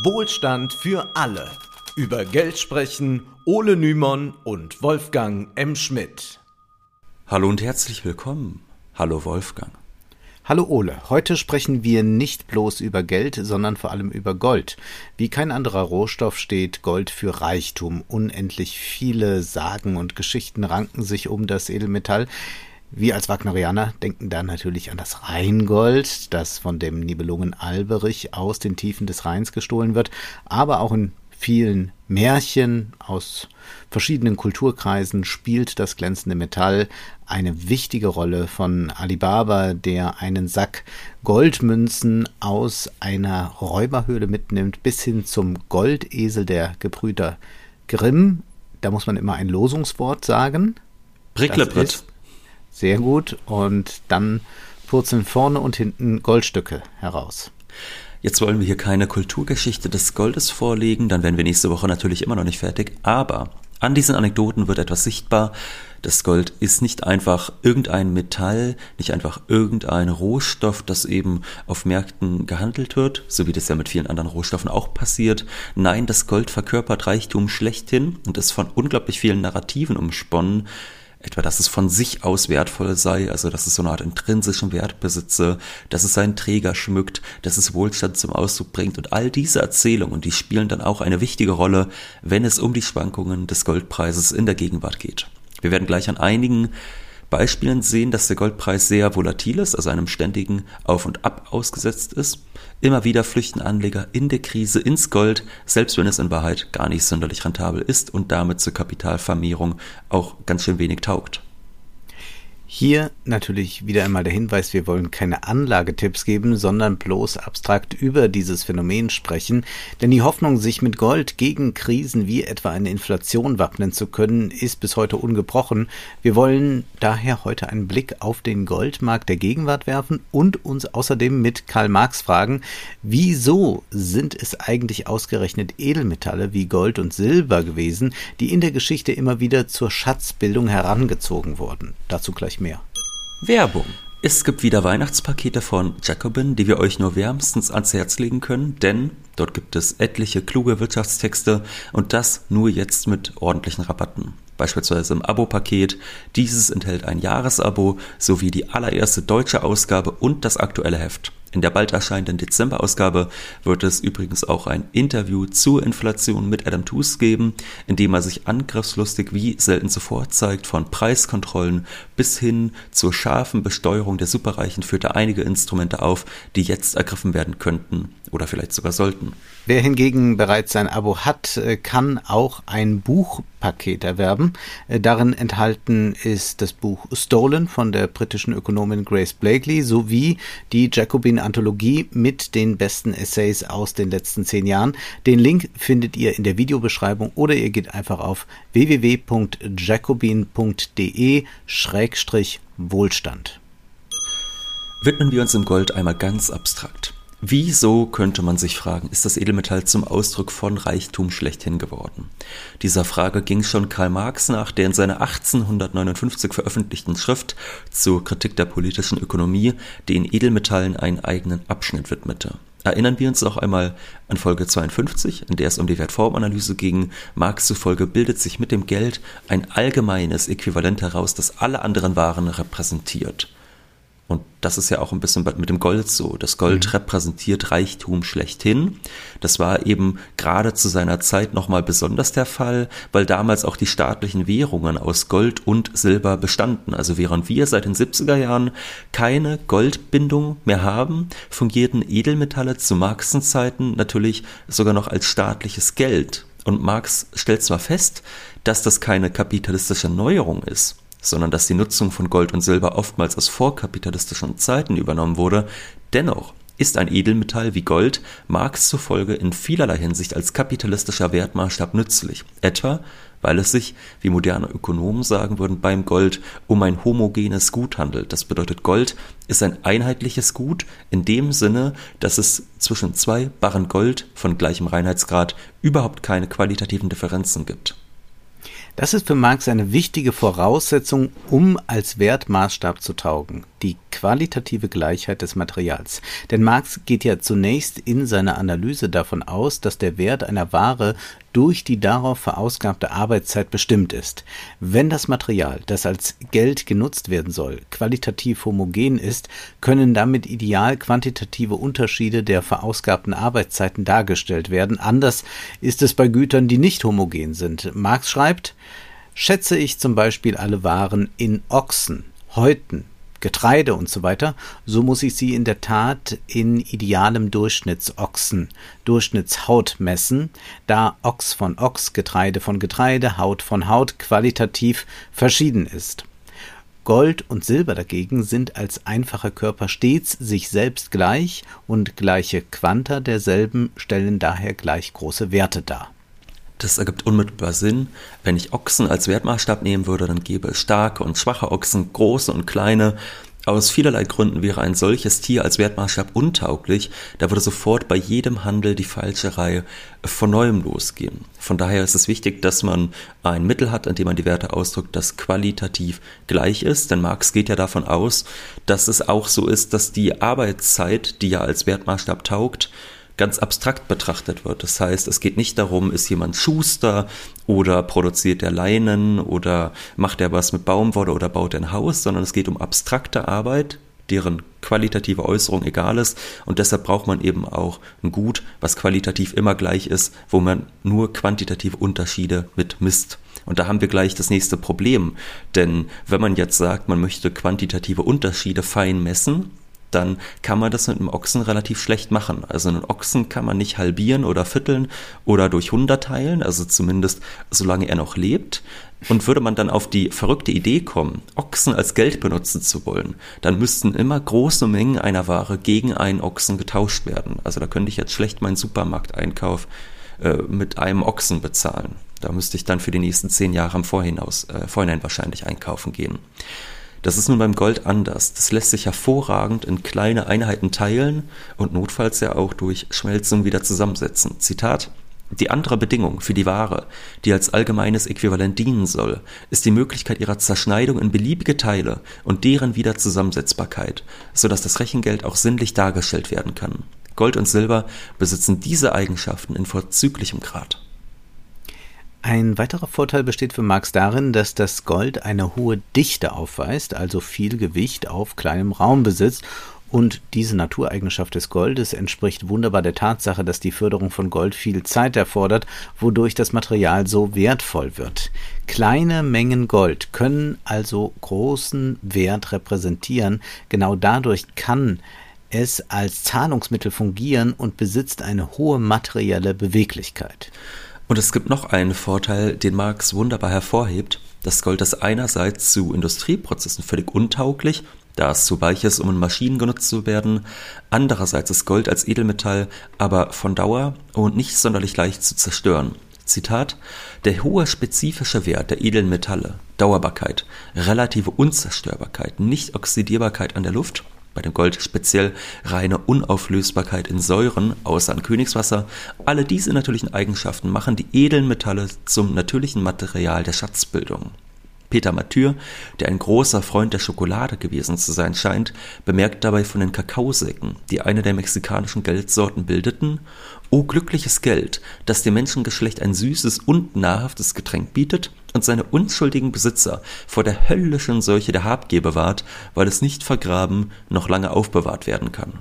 Wohlstand für alle. Über Geld sprechen Ole Nymon und Wolfgang M. Schmidt. Hallo und herzlich willkommen. Hallo Wolfgang. Hallo Ole, heute sprechen wir nicht bloß über Geld, sondern vor allem über Gold. Wie kein anderer Rohstoff steht Gold für Reichtum. Unendlich viele Sagen und Geschichten ranken sich um das Edelmetall. Wir als Wagnerianer denken da natürlich an das Rheingold, das von dem Nibelungen Alberich aus den Tiefen des Rheins gestohlen wird, aber auch in vielen Märchen aus verschiedenen Kulturkreisen spielt das glänzende Metall eine wichtige Rolle von Alibaba, der einen Sack Goldmünzen aus einer Räuberhöhle mitnimmt, bis hin zum Goldesel der Gebrüder Grimm. Da muss man immer ein Losungswort sagen. Bricklebrett. Sehr gut. Und dann purzeln vorne und hinten Goldstücke heraus. Jetzt wollen wir hier keine Kulturgeschichte des Goldes vorlegen, dann wären wir nächste Woche natürlich immer noch nicht fertig, aber an diesen Anekdoten wird etwas sichtbar. Das Gold ist nicht einfach irgendein Metall, nicht einfach irgendein Rohstoff, das eben auf Märkten gehandelt wird, so wie das ja mit vielen anderen Rohstoffen auch passiert. Nein, das Gold verkörpert Reichtum schlechthin und ist von unglaublich vielen Narrativen umsponnen etwa, dass es von sich aus wertvoll sei, also dass es so eine Art intrinsischen Wert besitze, dass es seinen Träger schmückt, dass es Wohlstand zum Ausdruck bringt und all diese Erzählungen, die spielen dann auch eine wichtige Rolle, wenn es um die Schwankungen des Goldpreises in der Gegenwart geht. Wir werden gleich an einigen Beispielen sehen, dass der Goldpreis sehr volatil ist, also einem ständigen Auf und Ab ausgesetzt ist. Immer wieder flüchten Anleger in der Krise ins Gold, selbst wenn es in Wahrheit gar nicht sonderlich rentabel ist und damit zur Kapitalvermehrung auch ganz schön wenig taugt. Hier natürlich wieder einmal der Hinweis, wir wollen keine Anlagetipps geben, sondern bloß abstrakt über dieses Phänomen sprechen, denn die Hoffnung, sich mit Gold gegen Krisen wie etwa eine Inflation wappnen zu können, ist bis heute ungebrochen. Wir wollen daher heute einen Blick auf den Goldmarkt der Gegenwart werfen und uns außerdem mit Karl Marx fragen, wieso sind es eigentlich ausgerechnet Edelmetalle wie Gold und Silber gewesen, die in der Geschichte immer wieder zur Schatzbildung herangezogen wurden. Dazu gleich mehr. Werbung. Es gibt wieder Weihnachtspakete von Jacobin, die wir euch nur wärmstens ans Herz legen können, denn dort gibt es etliche kluge Wirtschaftstexte und das nur jetzt mit ordentlichen Rabatten. Beispielsweise im Abo-Paket. Dieses enthält ein Jahresabo sowie die allererste deutsche Ausgabe und das aktuelle Heft. In der bald erscheinenden Dezemberausgabe wird es übrigens auch ein Interview zur Inflation mit Adam Tooze geben, in dem er sich angriffslustig wie selten zuvor zeigt, von Preiskontrollen bis hin zur scharfen Besteuerung der Superreichen führt er einige Instrumente auf, die jetzt ergriffen werden könnten oder vielleicht sogar sollten. Wer hingegen bereits ein Abo hat, äh, kann auch ein Buchpaket erwerben. Äh, darin enthalten ist das Buch Stolen von der britischen Ökonomin Grace Blakely sowie die Jacobin Anthologie mit den besten Essays aus den letzten zehn Jahren. Den Link findet ihr in der Videobeschreibung oder ihr geht einfach auf www.jacobin.de-wohlstand. Widmen wir uns im Gold einmal ganz abstrakt. Wieso könnte man sich fragen, ist das Edelmetall zum Ausdruck von Reichtum schlechthin geworden? Dieser Frage ging schon Karl Marx nach, der in seiner 1859 veröffentlichten Schrift zur Kritik der politischen Ökonomie den Edelmetallen einen eigenen Abschnitt widmete. Erinnern wir uns noch einmal an Folge 52, in der es um die Wertformanalyse ging. Marx zufolge bildet sich mit dem Geld ein allgemeines Äquivalent heraus, das alle anderen Waren repräsentiert. Und das ist ja auch ein bisschen mit dem Gold so. Das Gold mhm. repräsentiert Reichtum schlechthin. Das war eben gerade zu seiner Zeit nochmal besonders der Fall, weil damals auch die staatlichen Währungen aus Gold und Silber bestanden. Also während wir seit den 70er Jahren keine Goldbindung mehr haben, fungierten Edelmetalle zu Marxen Zeiten natürlich sogar noch als staatliches Geld. Und Marx stellt zwar fest, dass das keine kapitalistische Neuerung ist, sondern dass die Nutzung von Gold und Silber oftmals aus vorkapitalistischen Zeiten übernommen wurde, dennoch ist ein Edelmetall wie Gold Marx zufolge in vielerlei Hinsicht als kapitalistischer Wertmaßstab nützlich, etwa weil es sich, wie moderne Ökonomen sagen würden, beim Gold um ein homogenes Gut handelt. Das bedeutet, Gold ist ein einheitliches Gut in dem Sinne, dass es zwischen zwei Barren Gold von gleichem Reinheitsgrad überhaupt keine qualitativen Differenzen gibt. Das ist für Marx eine wichtige Voraussetzung, um als Wertmaßstab zu taugen, die qualitative Gleichheit des Materials. Denn Marx geht ja zunächst in seiner Analyse davon aus, dass der Wert einer Ware durch die darauf verausgabte Arbeitszeit bestimmt ist. Wenn das Material, das als Geld genutzt werden soll, qualitativ homogen ist, können damit ideal quantitative Unterschiede der verausgabten Arbeitszeiten dargestellt werden. Anders ist es bei Gütern, die nicht homogen sind. Marx schreibt, schätze ich zum Beispiel alle Waren in Ochsen, Häuten, Getreide und so weiter, so muss ich sie in der Tat in idealem Durchschnittsochsen, Durchschnittshaut messen, da Ochs von Ochs, Getreide von Getreide, Haut von Haut qualitativ verschieden ist. Gold und Silber dagegen sind als einfache Körper stets sich selbst gleich und gleiche Quanta derselben stellen daher gleich große Werte dar. Das ergibt unmittelbar Sinn. Wenn ich Ochsen als Wertmaßstab nehmen würde, dann gäbe es starke und schwache Ochsen, große und kleine. Aus vielerlei Gründen wäre ein solches Tier als Wertmaßstab untauglich, da würde sofort bei jedem Handel die falsche Reihe von neuem losgehen. Von daher ist es wichtig, dass man ein Mittel hat, an dem man die Werte ausdrückt, das qualitativ gleich ist, denn Marx geht ja davon aus, dass es auch so ist, dass die Arbeitszeit, die ja als Wertmaßstab taugt, ganz abstrakt betrachtet wird. Das heißt, es geht nicht darum, ist jemand Schuster oder produziert er Leinen oder macht er was mit Baumwolle oder baut er ein Haus, sondern es geht um abstrakte Arbeit, deren qualitative Äußerung egal ist. Und deshalb braucht man eben auch ein Gut, was qualitativ immer gleich ist, wo man nur quantitative Unterschiede mit misst. Und da haben wir gleich das nächste Problem. Denn wenn man jetzt sagt, man möchte quantitative Unterschiede fein messen, dann kann man das mit einem Ochsen relativ schlecht machen. Also einen Ochsen kann man nicht halbieren oder vierteln oder durch 100 teilen, also zumindest solange er noch lebt. Und würde man dann auf die verrückte Idee kommen, Ochsen als Geld benutzen zu wollen, dann müssten immer große Mengen einer Ware gegen einen Ochsen getauscht werden. Also da könnte ich jetzt schlecht meinen Supermarkteinkauf äh, mit einem Ochsen bezahlen. Da müsste ich dann für die nächsten zehn Jahre im Vorhinaus, äh, Vorhinein wahrscheinlich einkaufen gehen. Das ist nun beim Gold anders. Das lässt sich hervorragend in kleine Einheiten teilen und notfalls ja auch durch Schmelzung wieder zusammensetzen. Zitat die andere Bedingung für die Ware, die als allgemeines Äquivalent dienen soll, ist die Möglichkeit ihrer Zerschneidung in beliebige Teile und deren Wiederzusammensetzbarkeit, so dass das Rechengeld auch sinnlich dargestellt werden kann. Gold und Silber besitzen diese Eigenschaften in vorzüglichem Grad. Ein weiterer Vorteil besteht für Marx darin, dass das Gold eine hohe Dichte aufweist, also viel Gewicht auf kleinem Raum besitzt und diese Natureigenschaft des Goldes entspricht wunderbar der Tatsache, dass die Förderung von Gold viel Zeit erfordert, wodurch das Material so wertvoll wird. Kleine Mengen Gold können also großen Wert repräsentieren. Genau dadurch kann es als Zahlungsmittel fungieren und besitzt eine hohe materielle Beweglichkeit. Und es gibt noch einen Vorteil, den Marx wunderbar hervorhebt. Das Gold ist einerseits zu Industrieprozessen völlig untauglich, da es zu weich ist, um in Maschinen genutzt zu werden. Andererseits ist Gold als Edelmetall aber von Dauer und nicht sonderlich leicht zu zerstören. Zitat, der hohe spezifische Wert der edlen Metalle, Dauerbarkeit, relative Unzerstörbarkeit, Nicht-Oxidierbarkeit an der Luft bei dem Gold speziell reine Unauflösbarkeit in Säuren, außer an Königswasser. Alle diese natürlichen Eigenschaften machen die edlen Metalle zum natürlichen Material der Schatzbildung. Peter Mathieu, der ein großer Freund der Schokolade gewesen zu sein scheint, bemerkt dabei von den Kakaosäcken, die eine der mexikanischen Geldsorten bildeten, O glückliches Geld, das dem Menschengeschlecht ein süßes und nahrhaftes Getränk bietet und seine unschuldigen Besitzer vor der höllischen Seuche der Habgier bewahrt, weil es nicht vergraben noch lange aufbewahrt werden kann.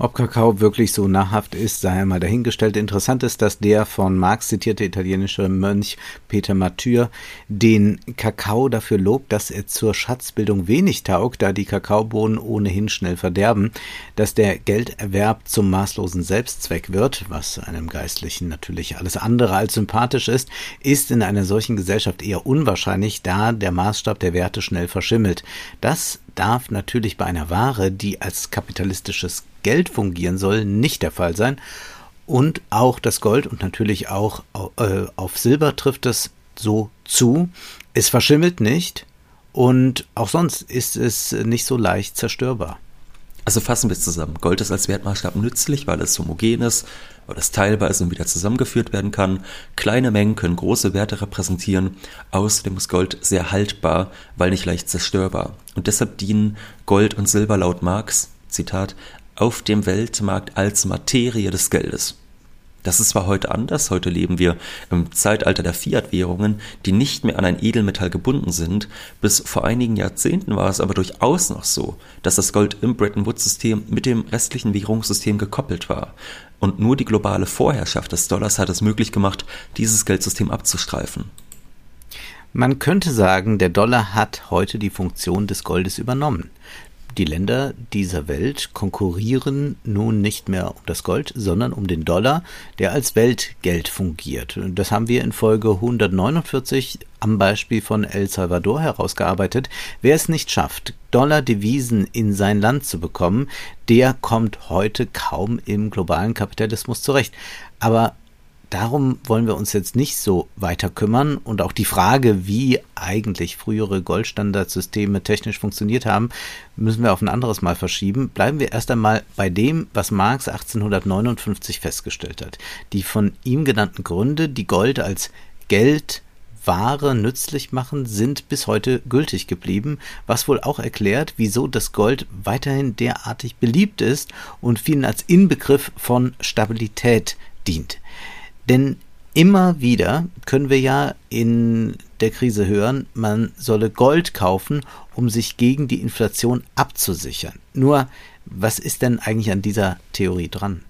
Ob Kakao wirklich so nahrhaft ist, sei einmal dahingestellt. Interessant ist, dass der von Marx zitierte italienische Mönch Peter Mathieu den Kakao dafür lobt, dass er zur Schatzbildung wenig taugt, da die Kakaobohnen ohnehin schnell verderben, dass der Gelderwerb zum maßlosen Selbstzweck wird, was einem Geistlichen natürlich alles andere als sympathisch ist, ist in einer solchen Gesellschaft eher unwahrscheinlich, da der Maßstab der Werte schnell verschimmelt. Das darf natürlich bei einer Ware, die als kapitalistisches Geld fungieren soll, nicht der Fall sein. Und auch das Gold und natürlich auch äh, auf Silber trifft es so zu. Es verschimmelt nicht und auch sonst ist es nicht so leicht zerstörbar. Also fassen wir es zusammen. Gold ist als Wertmaßstab nützlich, weil es homogen ist, weil es teilweise und wieder zusammengeführt werden kann. Kleine Mengen können große Werte repräsentieren. Außerdem ist Gold sehr haltbar, weil nicht leicht zerstörbar. Und deshalb dienen Gold und Silber laut Marx, Zitat, auf dem Weltmarkt als Materie des Geldes. Das ist zwar heute anders, heute leben wir im Zeitalter der Fiat-Währungen, die nicht mehr an ein Edelmetall gebunden sind. Bis vor einigen Jahrzehnten war es aber durchaus noch so, dass das Gold im Bretton Woods-System mit dem restlichen Währungssystem gekoppelt war. Und nur die globale Vorherrschaft des Dollars hat es möglich gemacht, dieses Geldsystem abzustreifen. Man könnte sagen, der Dollar hat heute die Funktion des Goldes übernommen. Die Länder dieser Welt konkurrieren nun nicht mehr um das Gold, sondern um den Dollar, der als Weltgeld fungiert. Das haben wir in Folge 149 am Beispiel von El Salvador herausgearbeitet. Wer es nicht schafft, Dollar-Devisen in sein Land zu bekommen, der kommt heute kaum im globalen Kapitalismus zurecht. Aber darum wollen wir uns jetzt nicht so weiter kümmern und auch die Frage, wie eigentlich frühere Goldstandardsysteme technisch funktioniert haben, müssen wir auf ein anderes Mal verschieben. Bleiben wir erst einmal bei dem, was Marx 1859 festgestellt hat. Die von ihm genannten Gründe, die Gold als Geld Ware nützlich machen, sind bis heute gültig geblieben, was wohl auch erklärt, wieso das Gold weiterhin derartig beliebt ist und vielen als Inbegriff von Stabilität dient. Denn immer wieder können wir ja in der Krise hören, man solle Gold kaufen, um sich gegen die Inflation abzusichern. Nur, was ist denn eigentlich an dieser Theorie dran?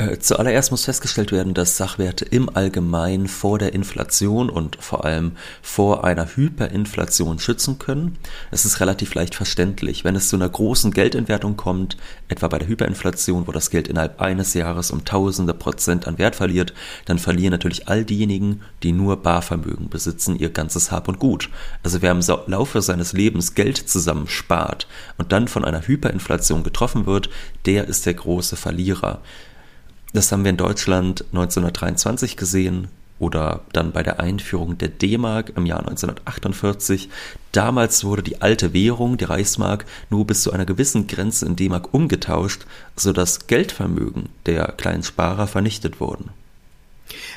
Äh, zuallererst muss festgestellt werden, dass Sachwerte im Allgemeinen vor der Inflation und vor allem vor einer Hyperinflation schützen können. Es ist relativ leicht verständlich. Wenn es zu einer großen Geldentwertung kommt, etwa bei der Hyperinflation, wo das Geld innerhalb eines Jahres um tausende Prozent an Wert verliert, dann verlieren natürlich all diejenigen, die nur Barvermögen besitzen, ihr ganzes Hab und Gut. Also wer im Laufe seines Lebens Geld zusammenspart und dann von einer Hyperinflation getroffen wird, der ist der große Verlierer. Das haben wir in Deutschland 1923 gesehen oder dann bei der Einführung der D-Mark im Jahr 1948. Damals wurde die alte Währung, die Reichsmark, nur bis zu einer gewissen Grenze in D-Mark umgetauscht, sodass Geldvermögen der kleinen Sparer vernichtet wurden.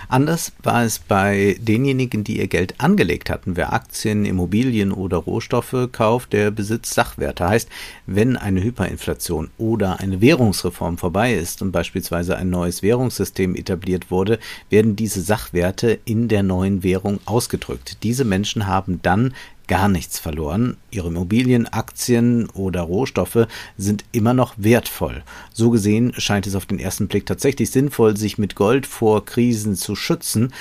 Anders war es bei denjenigen, die ihr Geld angelegt hatten. Wer Aktien, Immobilien oder Rohstoffe kauft, der besitzt Sachwerte. Heißt, wenn eine Hyperinflation oder eine Währungsreform vorbei ist und beispielsweise ein neues Währungssystem etabliert wurde, werden diese Sachwerte in der neuen Währung ausgedrückt. Diese Menschen haben dann gar nichts verloren. Ihre Immobilien, Aktien oder Rohstoffe sind immer noch wertvoll. So gesehen scheint es auf den ersten Blick tatsächlich sinnvoll, sich mit Gold vor Krisen zu schützen.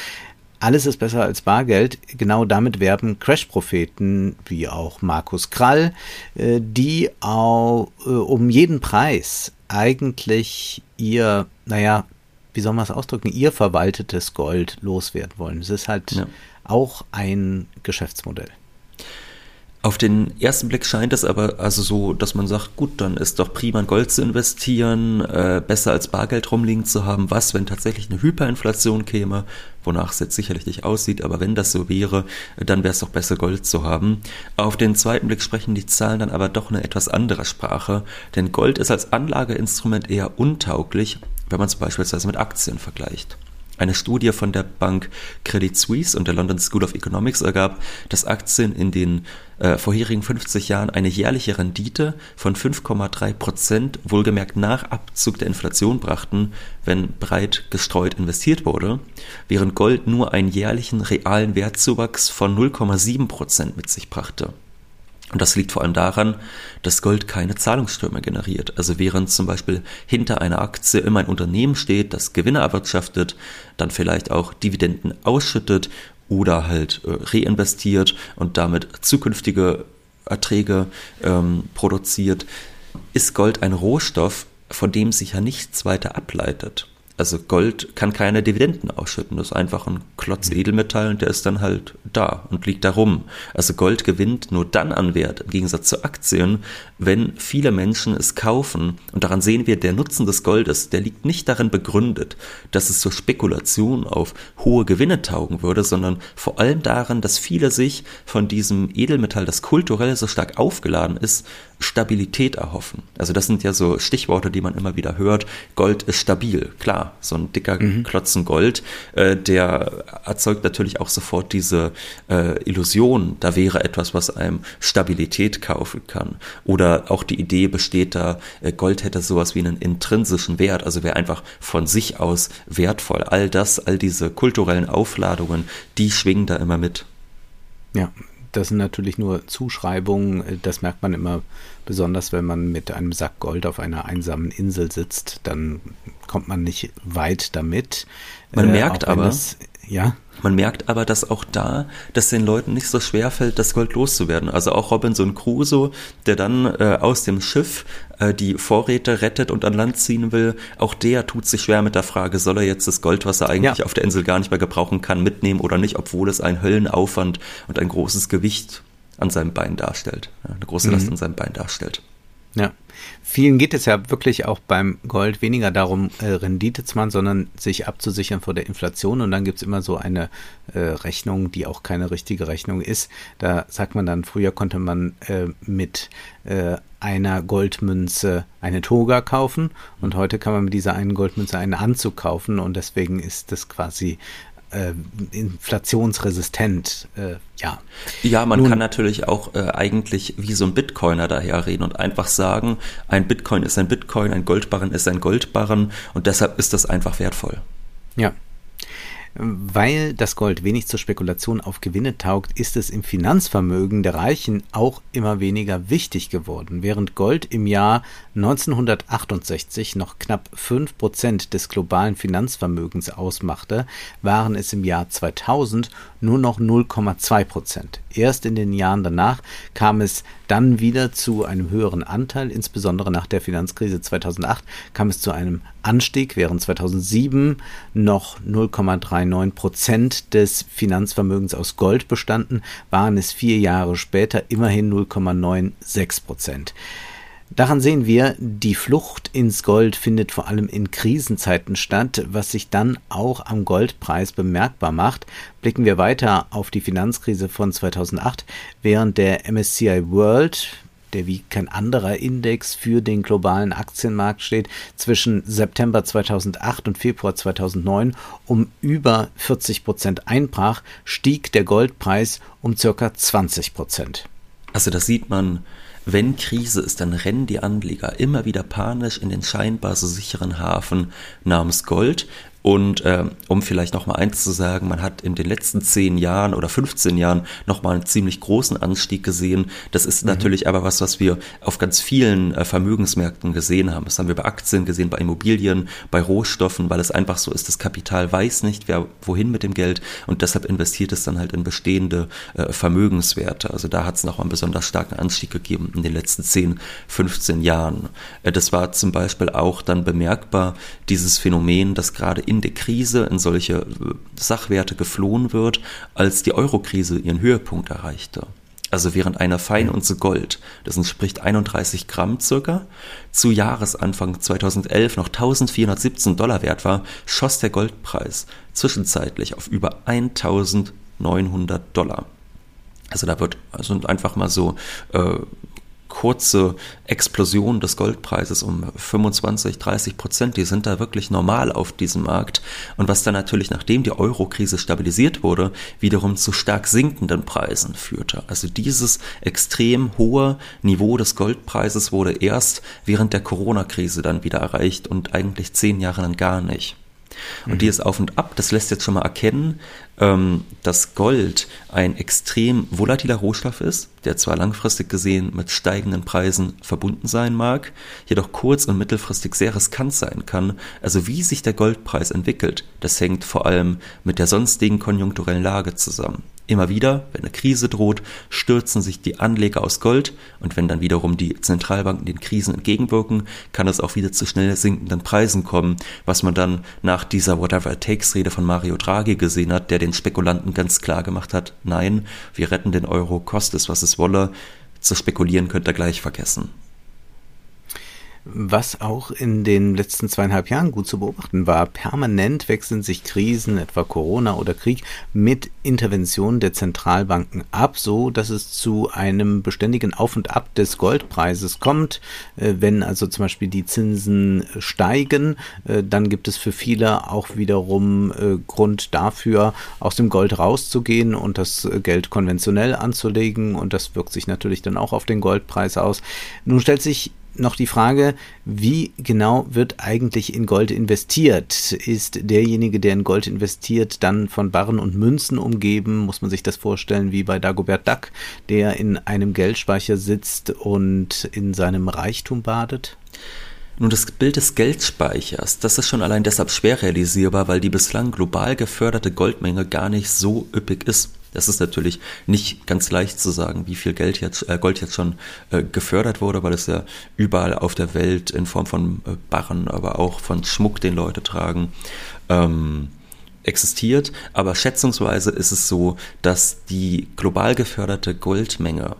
Alles ist besser als Bargeld. Genau damit werben Crash-Propheten wie auch Markus Krall, äh, die auch, äh, um jeden Preis eigentlich ihr, naja, wie soll man es ausdrücken, ihr verwaltetes Gold loswerden wollen. Es ist halt ja. auch ein Geschäftsmodell. Auf den ersten Blick scheint es aber also so, dass man sagt, gut, dann ist doch prima in Gold zu investieren, äh, besser als Bargeld rumliegen zu haben. Was, wenn tatsächlich eine Hyperinflation käme, wonach es jetzt sicherlich nicht aussieht, aber wenn das so wäre, dann wäre es doch besser Gold zu haben. Auf den zweiten Blick sprechen die Zahlen dann aber doch eine etwas andere Sprache, denn Gold ist als Anlageinstrument eher untauglich, wenn man es beispielsweise mit Aktien vergleicht. Eine Studie von der Bank Credit Suisse und der London School of Economics ergab, dass Aktien in den äh, vorherigen 50 Jahren eine jährliche Rendite von 5,3 Prozent, wohlgemerkt nach Abzug der Inflation brachten, wenn breit gestreut investiert wurde, während Gold nur einen jährlichen realen Wertzuwachs von 0,7 Prozent mit sich brachte. Und das liegt vor allem daran, dass Gold keine Zahlungsströme generiert. Also während zum Beispiel hinter einer Aktie immer ein Unternehmen steht, das Gewinne erwirtschaftet, dann vielleicht auch Dividenden ausschüttet oder halt äh, reinvestiert und damit zukünftige Erträge ähm, produziert, ist Gold ein Rohstoff, von dem sich ja nichts weiter ableitet. Also Gold kann keine Dividenden ausschütten. Das ist einfach ein Klotz mhm. Edelmetall und der ist dann halt da und liegt da rum. Also Gold gewinnt nur dann an Wert, im Gegensatz zu Aktien, wenn viele Menschen es kaufen. Und daran sehen wir, der Nutzen des Goldes, der liegt nicht darin begründet, dass es zur Spekulation auf hohe Gewinne taugen würde, sondern vor allem daran, dass viele sich von diesem Edelmetall, das kulturell so stark aufgeladen ist, Stabilität erhoffen. Also das sind ja so Stichworte, die man immer wieder hört. Gold ist stabil, klar. So ein dicker mhm. Klotzen Gold, äh, der erzeugt natürlich auch sofort diese äh, Illusion, da wäre etwas, was einem Stabilität kaufen kann. Oder auch die Idee besteht da, äh, Gold hätte sowas wie einen intrinsischen Wert, also wäre einfach von sich aus wertvoll. All das, all diese kulturellen Aufladungen, die schwingen da immer mit. Ja, das sind natürlich nur Zuschreibungen. Das merkt man immer besonders, wenn man mit einem Sack Gold auf einer einsamen Insel sitzt. Dann kommt man nicht weit damit. Man äh, merkt aber, es, ja. Man merkt aber, dass auch da, dass den Leuten nicht so schwer fällt, das Gold loszuwerden. Also auch Robinson Crusoe, der dann äh, aus dem Schiff äh, die Vorräte rettet und an Land ziehen will, auch der tut sich schwer mit der Frage, soll er jetzt das Gold, was er eigentlich ja. auf der Insel gar nicht mehr gebrauchen kann, mitnehmen oder nicht, obwohl es ein Höllenaufwand und ein großes Gewicht an seinem Bein darstellt, eine große Last mhm. an seinem Bein darstellt. Ja. Vielen geht es ja wirklich auch beim Gold weniger darum, äh, Rendite zu machen, sondern sich abzusichern vor der Inflation. Und dann gibt es immer so eine äh, Rechnung, die auch keine richtige Rechnung ist. Da sagt man dann, früher konnte man äh, mit äh, einer Goldmünze eine Toga kaufen und heute kann man mit dieser einen Goldmünze einen Anzug kaufen und deswegen ist das quasi äh, inflationsresistent, äh, ja. Ja, man Nun, kann natürlich auch äh, eigentlich wie so ein Bitcoiner daherreden und einfach sagen, ein Bitcoin ist ein Bitcoin, ein Goldbarren ist ein Goldbarren und deshalb ist das einfach wertvoll. Ja. Weil das Gold wenig zur Spekulation auf Gewinne taugt, ist es im Finanzvermögen der Reichen auch immer weniger wichtig geworden. Während Gold im Jahr 1968 noch knapp 5% des globalen Finanzvermögens ausmachte, waren es im Jahr 2000 nur noch 0,2 Prozent. Erst in den Jahren danach kam es dann wieder zu einem höheren Anteil, insbesondere nach der Finanzkrise 2008 kam es zu einem Anstieg, während 2007 noch 0,39 Prozent des Finanzvermögens aus Gold bestanden, waren es vier Jahre später immerhin 0,96 Prozent. Daran sehen wir, die Flucht ins Gold findet vor allem in Krisenzeiten statt, was sich dann auch am Goldpreis bemerkbar macht. Blicken wir weiter auf die Finanzkrise von 2008, während der MSCI World der wie kein anderer Index für den globalen Aktienmarkt steht, zwischen September 2008 und Februar 2009 um über 40 Prozent einbrach, stieg der Goldpreis um circa 20 Prozent. Also das sieht man wenn Krise ist, dann rennen die Anleger immer wieder panisch in den scheinbar so sicheren Hafen namens Gold, und äh, um vielleicht noch mal eins zu sagen, man hat in den letzten zehn Jahren oder 15 Jahren noch mal einen ziemlich großen Anstieg gesehen. Das ist mhm. natürlich aber was, was wir auf ganz vielen äh, Vermögensmärkten gesehen haben. Das haben wir bei Aktien gesehen, bei Immobilien, bei Rohstoffen, weil es einfach so ist, das Kapital weiß nicht, wer wohin mit dem Geld und deshalb investiert es dann halt in bestehende äh, Vermögenswerte. Also da hat es noch einen besonders starken Anstieg gegeben in den letzten 10, 15 Jahren. Äh, das war zum Beispiel auch dann bemerkbar, dieses Phänomen, dass gerade in der Krise in solche äh, Sachwerte geflohen wird, als die Eurokrise ihren Höhepunkt erreichte. Also während einer Feinunze Gold, das entspricht 31 Gramm circa, zu Jahresanfang 2011 noch 1417 Dollar wert war, schoss der Goldpreis zwischenzeitlich auf über 1900 Dollar. Also da wird also einfach mal so äh, kurze Explosion des Goldpreises um 25, 30 Prozent, die sind da wirklich normal auf diesem Markt. Und was dann natürlich, nachdem die Euro-Krise stabilisiert wurde, wiederum zu stark sinkenden Preisen führte. Also dieses extrem hohe Niveau des Goldpreises wurde erst während der Corona-Krise dann wieder erreicht und eigentlich zehn Jahre lang gar nicht. Und mhm. dieses Auf und Ab, das lässt jetzt schon mal erkennen, ähm, dass Gold ein extrem volatiler Rohstoff ist, der zwar langfristig gesehen mit steigenden Preisen verbunden sein mag, jedoch kurz- und mittelfristig sehr riskant sein kann. Also wie sich der Goldpreis entwickelt, das hängt vor allem mit der sonstigen konjunkturellen Lage zusammen. Immer wieder, wenn eine Krise droht, stürzen sich die Anleger aus Gold. Und wenn dann wiederum die Zentralbanken den Krisen entgegenwirken, kann es auch wieder zu schnell sinkenden Preisen kommen, was man dann nach dieser Whatever It Takes Rede von Mario Draghi gesehen hat, der den Spekulanten ganz klar gemacht hat, nein, wir retten den Euro, kostet es, was es wolle, zu spekulieren könnt ihr gleich vergessen. Was auch in den letzten zweieinhalb Jahren gut zu beobachten war, permanent wechseln sich Krisen, etwa Corona oder Krieg, mit Interventionen der Zentralbanken ab, so dass es zu einem beständigen Auf und Ab des Goldpreises kommt. Äh, wenn also zum Beispiel die Zinsen steigen, äh, dann gibt es für viele auch wiederum äh, Grund dafür, aus dem Gold rauszugehen und das Geld konventionell anzulegen und das wirkt sich natürlich dann auch auf den Goldpreis aus. Nun stellt sich noch die Frage, wie genau wird eigentlich in Gold investiert? Ist derjenige, der in Gold investiert, dann von Barren und Münzen umgeben? Muss man sich das vorstellen wie bei Dagobert Duck, der in einem Geldspeicher sitzt und in seinem Reichtum badet? Nun, das Bild des Geldspeichers, das ist schon allein deshalb schwer realisierbar, weil die bislang global geförderte Goldmenge gar nicht so üppig ist. Das ist natürlich nicht ganz leicht zu sagen, wie viel Geld jetzt, äh, Gold jetzt schon äh, gefördert wurde, weil es ja überall auf der Welt in Form von äh, Barren, aber auch von Schmuck, den Leute tragen, ähm, existiert. Aber schätzungsweise ist es so, dass die global geförderte Goldmenge,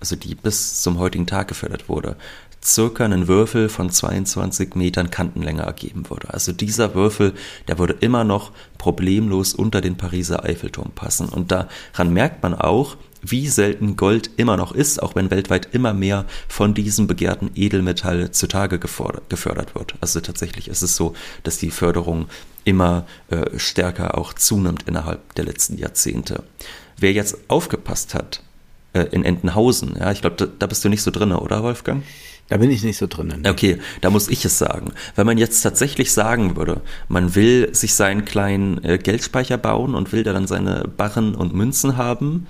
also die bis zum heutigen Tag gefördert wurde, circa einen Würfel von 22 Metern Kantenlänge ergeben würde. Also dieser Würfel, der würde immer noch problemlos unter den Pariser Eiffelturm passen. Und daran merkt man auch, wie selten Gold immer noch ist, auch wenn weltweit immer mehr von diesem begehrten Edelmetall zutage gefördert wird. Also tatsächlich ist es so, dass die Förderung immer äh, stärker auch zunimmt innerhalb der letzten Jahrzehnte. Wer jetzt aufgepasst hat äh, in Entenhausen, ja, ich glaube, da, da bist du nicht so drin, oder Wolfgang? Da bin ich nicht so drin. Okay, da muss ich es sagen. Wenn man jetzt tatsächlich sagen würde, man will sich seinen kleinen äh, Geldspeicher bauen und will da dann seine Barren und Münzen haben,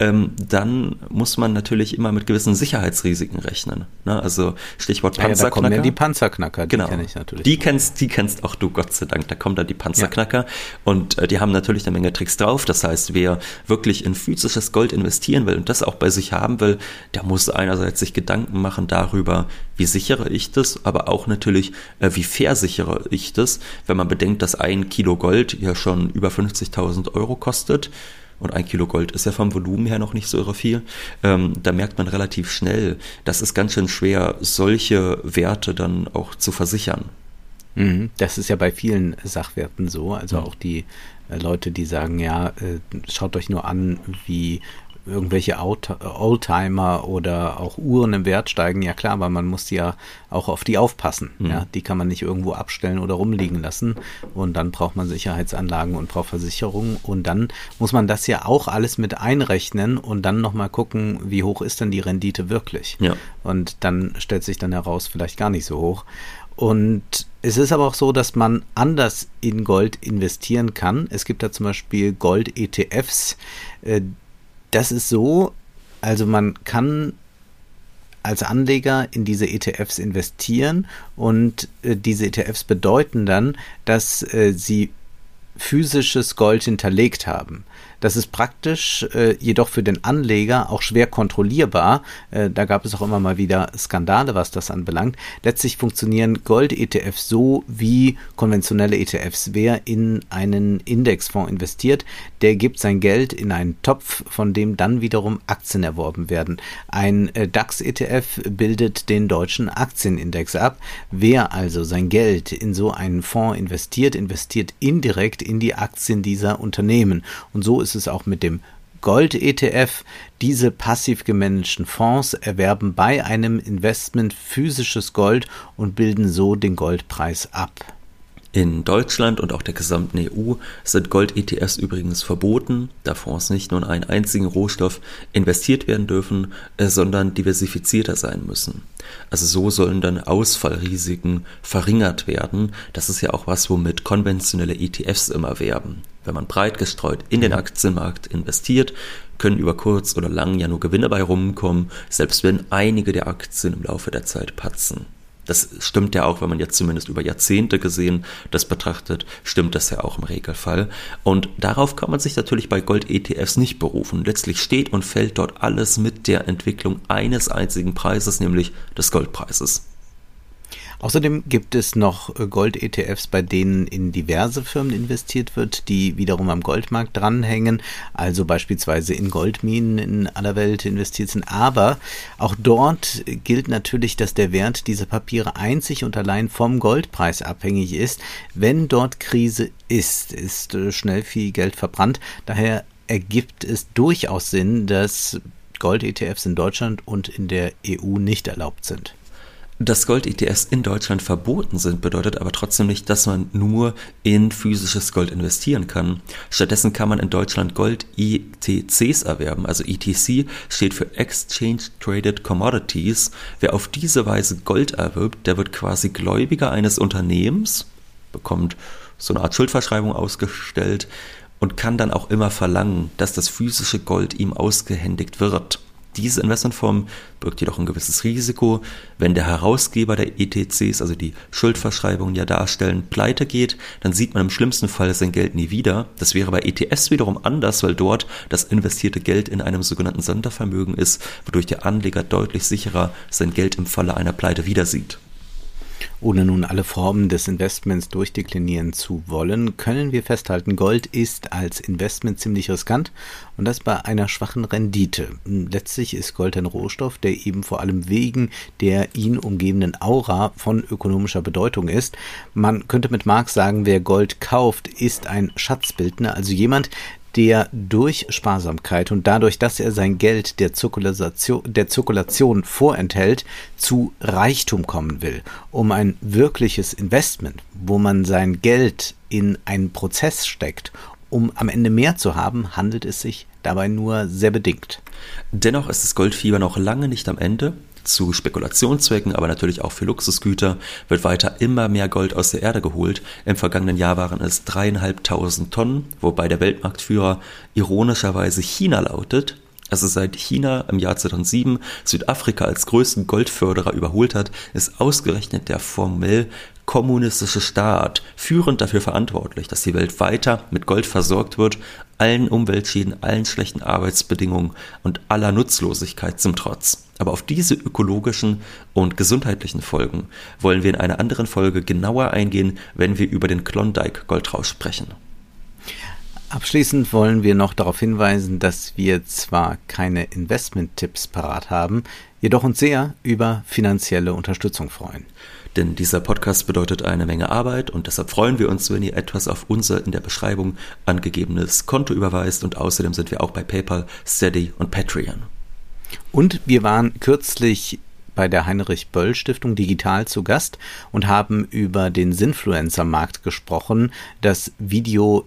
ähm, dann muss man natürlich immer mit gewissen Sicherheitsrisiken rechnen. Ne? Also Stichwort Panzerknacker. Ja, da kommen ja die Panzerknacker, die genau. kenne ich natürlich. Die kennst, die kennst auch du, Gott sei Dank. Da kommen dann die Panzerknacker ja. und äh, die haben natürlich eine Menge Tricks drauf. Das heißt, wer wirklich in physisches Gold investieren will und das auch bei sich haben will, der muss einerseits sich Gedanken machen darüber, wie sichere ich das, aber auch natürlich, äh, wie versichere ich das, wenn man bedenkt, dass ein Kilo Gold ja schon über 50.000 Euro kostet und ein Kilo Gold ist ja vom Volumen her noch nicht so irre viel, ähm, da merkt man relativ schnell, das ist ganz schön schwer, solche Werte dann auch zu versichern. Mhm. Das ist ja bei vielen Sachwerten so, also auch die äh, Leute, die sagen, ja, äh, schaut euch nur an, wie irgendwelche Oldtimer oder auch Uhren im Wert steigen, ja klar, aber man muss ja auch auf die aufpassen. Mhm. Ja, die kann man nicht irgendwo abstellen oder rumliegen lassen. Und dann braucht man Sicherheitsanlagen und braucht Versicherungen. Und dann muss man das ja auch alles mit einrechnen und dann nochmal gucken, wie hoch ist denn die Rendite wirklich. Ja. Und dann stellt sich dann heraus, vielleicht gar nicht so hoch. Und es ist aber auch so, dass man anders in Gold investieren kann. Es gibt da zum Beispiel Gold-ETFs, äh, das ist so, also man kann als Anleger in diese ETFs investieren und äh, diese ETFs bedeuten dann, dass äh, sie physisches Gold hinterlegt haben. Das ist praktisch, äh, jedoch für den Anleger auch schwer kontrollierbar. Äh, da gab es auch immer mal wieder Skandale, was das anbelangt. Letztlich funktionieren Gold-ETFs so wie konventionelle ETFs. Wer in einen Indexfonds investiert, der gibt sein Geld in einen Topf, von dem dann wiederum Aktien erworben werden. Ein äh, DAX-ETF bildet den deutschen Aktienindex ab. Wer also sein Geld in so einen Fonds investiert, investiert indirekt in die Aktien dieser Unternehmen. Und so ist ist es auch mit dem Gold-ETF. Diese passiv gemanagten Fonds erwerben bei einem Investment physisches Gold und bilden so den Goldpreis ab. In Deutschland und auch der gesamten EU sind Gold-ETFs übrigens verboten, da Fonds nicht nur in einen einzigen Rohstoff investiert werden dürfen, äh, sondern diversifizierter sein müssen. Also so sollen dann Ausfallrisiken verringert werden. Das ist ja auch was, womit konventionelle ETFs immer werben. Wenn man breit gestreut in den. Aktienmarkt investiert, können über kurz oder lang ja nur Gewinne bei rumkommen, selbst wenn einige der Aktien im Laufe der Zeit patzen. Das stimmt ja auch, wenn man jetzt zumindest über Jahrzehnte gesehen das betrachtet, stimmt das ja auch im Regelfall. Und darauf kann man sich natürlich bei Gold-ETFs nicht berufen. Letztlich steht und fällt dort alles mit der Entwicklung eines einzigen Preises, nämlich des Goldpreises. Außerdem gibt es noch äh, Gold-ETFs, bei denen in diverse Firmen investiert wird, die wiederum am Goldmarkt dranhängen, also beispielsweise in Goldminen in aller Welt investiert sind. Aber auch dort gilt natürlich, dass der Wert dieser Papiere einzig und allein vom Goldpreis abhängig ist. Wenn dort Krise ist, ist äh, schnell viel Geld verbrannt. Daher ergibt es durchaus Sinn, dass Gold-ETFs in Deutschland und in der EU nicht erlaubt sind. Dass Gold-ETFs in Deutschland verboten sind, bedeutet aber trotzdem nicht, dass man nur in physisches Gold investieren kann. Stattdessen kann man in Deutschland Gold-ETCs erwerben. Also ETC steht für Exchange Traded Commodities. Wer auf diese Weise Gold erwirbt, der wird quasi Gläubiger eines Unternehmens, bekommt so eine Art Schuldverschreibung ausgestellt und kann dann auch immer verlangen, dass das physische Gold ihm ausgehändigt wird. Diese Investmentform birgt jedoch ein gewisses Risiko. Wenn der Herausgeber der ETCs, also die Schuldverschreibungen ja darstellen, pleite geht, dann sieht man im schlimmsten Fall sein Geld nie wieder. Das wäre bei ETS wiederum anders, weil dort das investierte Geld in einem sogenannten Sondervermögen ist, wodurch der Anleger deutlich sicherer sein Geld im Falle einer Pleite wieder sieht. Ohne nun alle Formen des Investments durchdeklinieren zu wollen, können wir festhalten, Gold ist als Investment ziemlich riskant und das bei einer schwachen Rendite. Letztlich ist Gold ein Rohstoff, der eben vor allem wegen der ihn umgebenden Aura von ökonomischer Bedeutung ist. Man könnte mit Marx sagen, wer Gold kauft, ist ein Schatzbildner, also jemand, der durch Sparsamkeit und dadurch, dass er sein Geld der Zirkulation, der Zirkulation vorenthält, zu Reichtum kommen will. Um ein wirkliches Investment, wo man sein Geld in einen Prozess steckt, um am Ende mehr zu haben, handelt es sich dabei nur sehr bedingt. Dennoch ist das Goldfieber noch lange nicht am Ende zu Spekulationszwecken, aber natürlich auch für Luxusgüter wird weiter immer mehr Gold aus der Erde geholt. Im vergangenen Jahr waren es dreieinhalbtausend Tonnen, wobei der Weltmarktführer ironischerweise China lautet. Also seit China im Jahr 2007 Südafrika als größten Goldförderer überholt hat, ist ausgerechnet der formell kommunistische Staat führend dafür verantwortlich, dass die Welt weiter mit Gold versorgt wird, allen Umweltschäden, allen schlechten Arbeitsbedingungen und aller Nutzlosigkeit zum Trotz. Aber auf diese ökologischen und gesundheitlichen Folgen wollen wir in einer anderen Folge genauer eingehen, wenn wir über den Klondike Goldrausch sprechen. Abschließend wollen wir noch darauf hinweisen, dass wir zwar keine Investment-Tipps parat haben, jedoch uns sehr über finanzielle Unterstützung freuen. Denn dieser Podcast bedeutet eine Menge Arbeit und deshalb freuen wir uns, wenn ihr etwas auf unser in der Beschreibung angegebenes Konto überweist und außerdem sind wir auch bei PayPal, Steady und Patreon. Und wir waren kürzlich bei der Heinrich Böll Stiftung digital zu Gast und haben über den Sinfluencer-Markt gesprochen. Das Video